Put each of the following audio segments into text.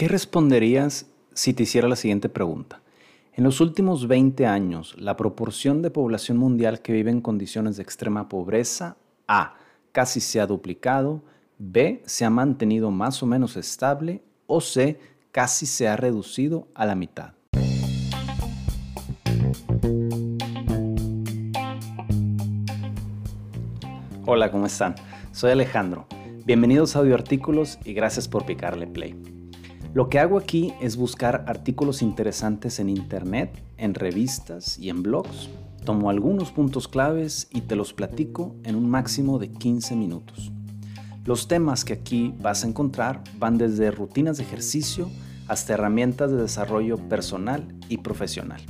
¿Qué responderías si te hiciera la siguiente pregunta? En los últimos 20 años, la proporción de población mundial que vive en condiciones de extrema pobreza, A, casi se ha duplicado, B, se ha mantenido más o menos estable, o C, casi se ha reducido a la mitad. Hola, ¿cómo están? Soy Alejandro. Bienvenidos a Audioartículos y gracias por picarle play. Lo que hago aquí es buscar artículos interesantes en internet, en revistas y en blogs. Tomo algunos puntos claves y te los platico en un máximo de 15 minutos. Los temas que aquí vas a encontrar van desde rutinas de ejercicio hasta herramientas de desarrollo personal y profesional.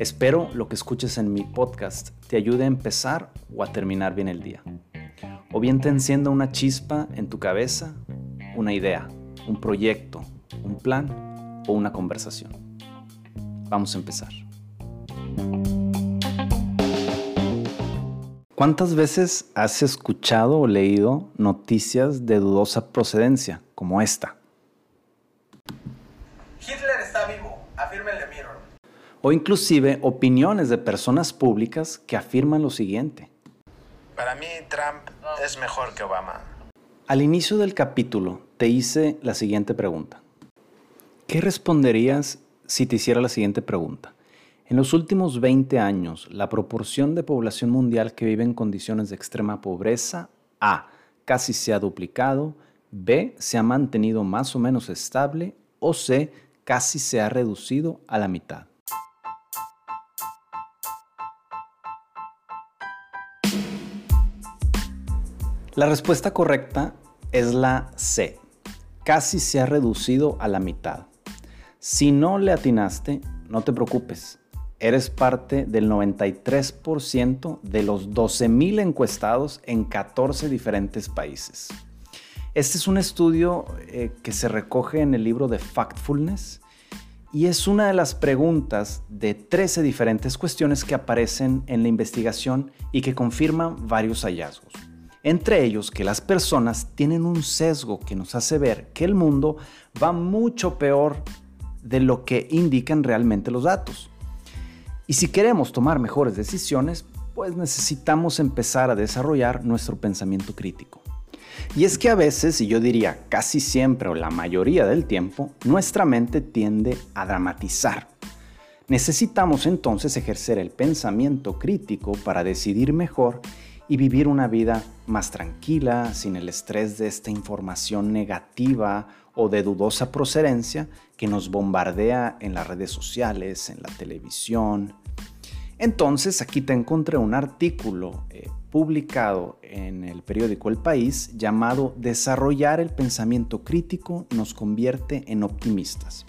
Espero lo que escuches en mi podcast te ayude a empezar o a terminar bien el día. O bien te encienda una chispa en tu cabeza, una idea un proyecto, un plan o una conversación. Vamos a empezar. ¿Cuántas veces has escuchado o leído noticias de dudosa procedencia como esta? Hitler está vivo, afirma el Mirror. O inclusive opiniones de personas públicas que afirman lo siguiente. Para mí Trump es mejor que Obama. Al inicio del capítulo te hice la siguiente pregunta. ¿Qué responderías si te hiciera la siguiente pregunta? En los últimos 20 años, la proporción de población mundial que vive en condiciones de extrema pobreza, A, casi se ha duplicado, B, se ha mantenido más o menos estable, o C, casi se ha reducido a la mitad. La respuesta correcta es la C. Casi se ha reducido a la mitad. Si no le atinaste, no te preocupes. Eres parte del 93% de los 12.000 encuestados en 14 diferentes países. Este es un estudio eh, que se recoge en el libro de Factfulness y es una de las preguntas de 13 diferentes cuestiones que aparecen en la investigación y que confirman varios hallazgos. Entre ellos que las personas tienen un sesgo que nos hace ver que el mundo va mucho peor de lo que indican realmente los datos. Y si queremos tomar mejores decisiones, pues necesitamos empezar a desarrollar nuestro pensamiento crítico. Y es que a veces, y yo diría casi siempre o la mayoría del tiempo, nuestra mente tiende a dramatizar. Necesitamos entonces ejercer el pensamiento crítico para decidir mejor y vivir una vida más tranquila, sin el estrés de esta información negativa o de dudosa procedencia que nos bombardea en las redes sociales, en la televisión. Entonces aquí te encontré un artículo eh, publicado en el periódico El País llamado Desarrollar el pensamiento crítico nos convierte en optimistas.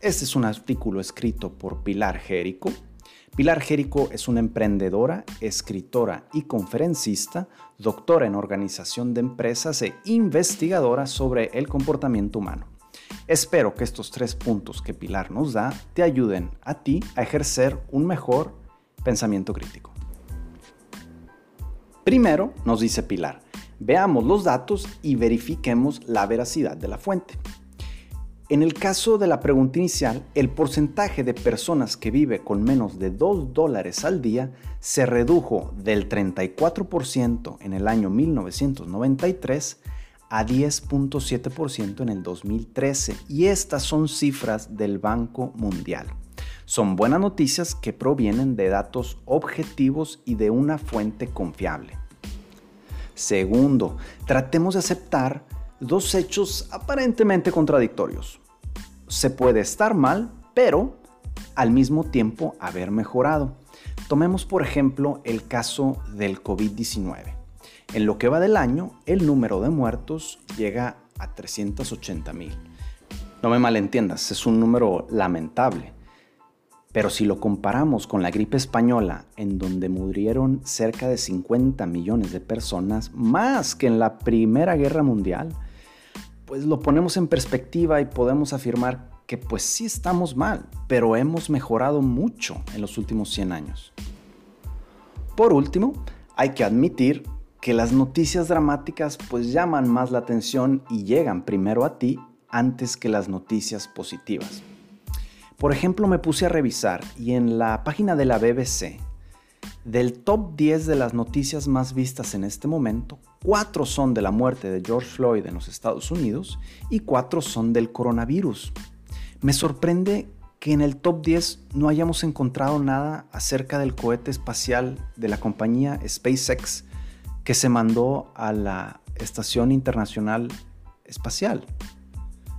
Este es un artículo escrito por Pilar Jerico, Pilar Jerico es una emprendedora, escritora y conferencista, doctora en organización de empresas e investigadora sobre el comportamiento humano. Espero que estos tres puntos que Pilar nos da te ayuden a ti a ejercer un mejor pensamiento crítico. Primero, nos dice Pilar, veamos los datos y verifiquemos la veracidad de la fuente. En el caso de la pregunta inicial, el porcentaje de personas que vive con menos de 2 dólares al día se redujo del 34% en el año 1993 a 10.7% en el 2013 y estas son cifras del Banco Mundial. Son buenas noticias que provienen de datos objetivos y de una fuente confiable. Segundo, tratemos de aceptar dos hechos aparentemente contradictorios. Se puede estar mal, pero al mismo tiempo haber mejorado. Tomemos por ejemplo el caso del COVID-19. En lo que va del año, el número de muertos llega a 380 mil. No me malentiendas, es un número lamentable. Pero si lo comparamos con la gripe española, en donde murieron cerca de 50 millones de personas, más que en la Primera Guerra Mundial, pues lo ponemos en perspectiva y podemos afirmar que pues sí estamos mal, pero hemos mejorado mucho en los últimos 100 años. Por último, hay que admitir que las noticias dramáticas pues llaman más la atención y llegan primero a ti antes que las noticias positivas. Por ejemplo, me puse a revisar y en la página de la BBC, del top 10 de las noticias más vistas en este momento, cuatro son de la muerte de George Floyd en los Estados Unidos y cuatro son del coronavirus. Me sorprende que en el top 10 no hayamos encontrado nada acerca del cohete espacial de la compañía SpaceX que se mandó a la Estación Internacional Espacial.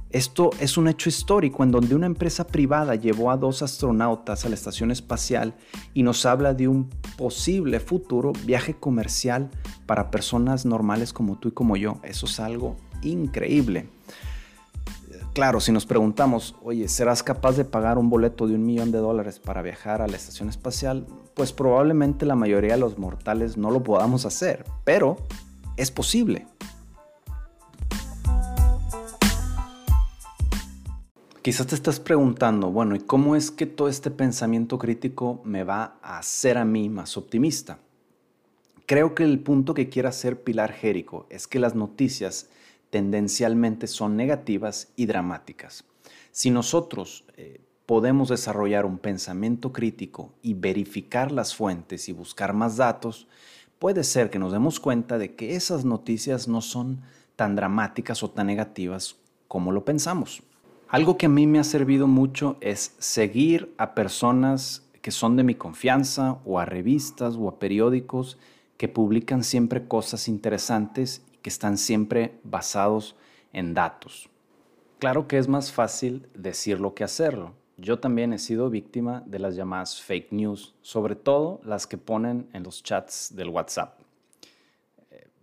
Esto es un hecho histórico en donde una empresa privada llevó a dos astronautas a la estación espacial y nos habla de un posible futuro viaje comercial para personas normales como tú y como yo. Eso es algo increíble. Claro, si nos preguntamos, oye, ¿serás capaz de pagar un boleto de un millón de dólares para viajar a la estación espacial? Pues probablemente la mayoría de los mortales no lo podamos hacer, pero es posible. Quizás te estás preguntando, bueno, ¿y cómo es que todo este pensamiento crítico me va a hacer a mí más optimista? Creo que el punto que quiere hacer Pilar Jérico es que las noticias tendencialmente son negativas y dramáticas. Si nosotros eh, podemos desarrollar un pensamiento crítico y verificar las fuentes y buscar más datos, puede ser que nos demos cuenta de que esas noticias no son tan dramáticas o tan negativas como lo pensamos. Algo que a mí me ha servido mucho es seguir a personas que son de mi confianza o a revistas o a periódicos que publican siempre cosas interesantes y que están siempre basados en datos. Claro que es más fácil decirlo que hacerlo. Yo también he sido víctima de las llamadas fake news, sobre todo las que ponen en los chats del WhatsApp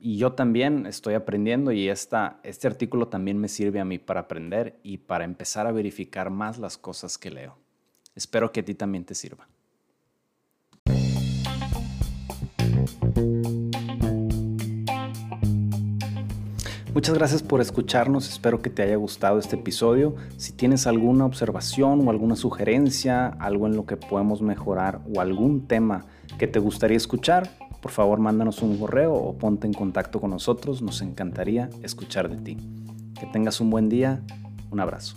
y yo también estoy aprendiendo y esta, este artículo también me sirve a mí para aprender y para empezar a verificar más las cosas que leo. Espero que a ti también te sirva. Muchas gracias por escucharnos, espero que te haya gustado este episodio. Si tienes alguna observación o alguna sugerencia, algo en lo que podemos mejorar o algún tema que te gustaría escuchar, por favor mándanos un correo o ponte en contacto con nosotros, nos encantaría escuchar de ti. Que tengas un buen día, un abrazo.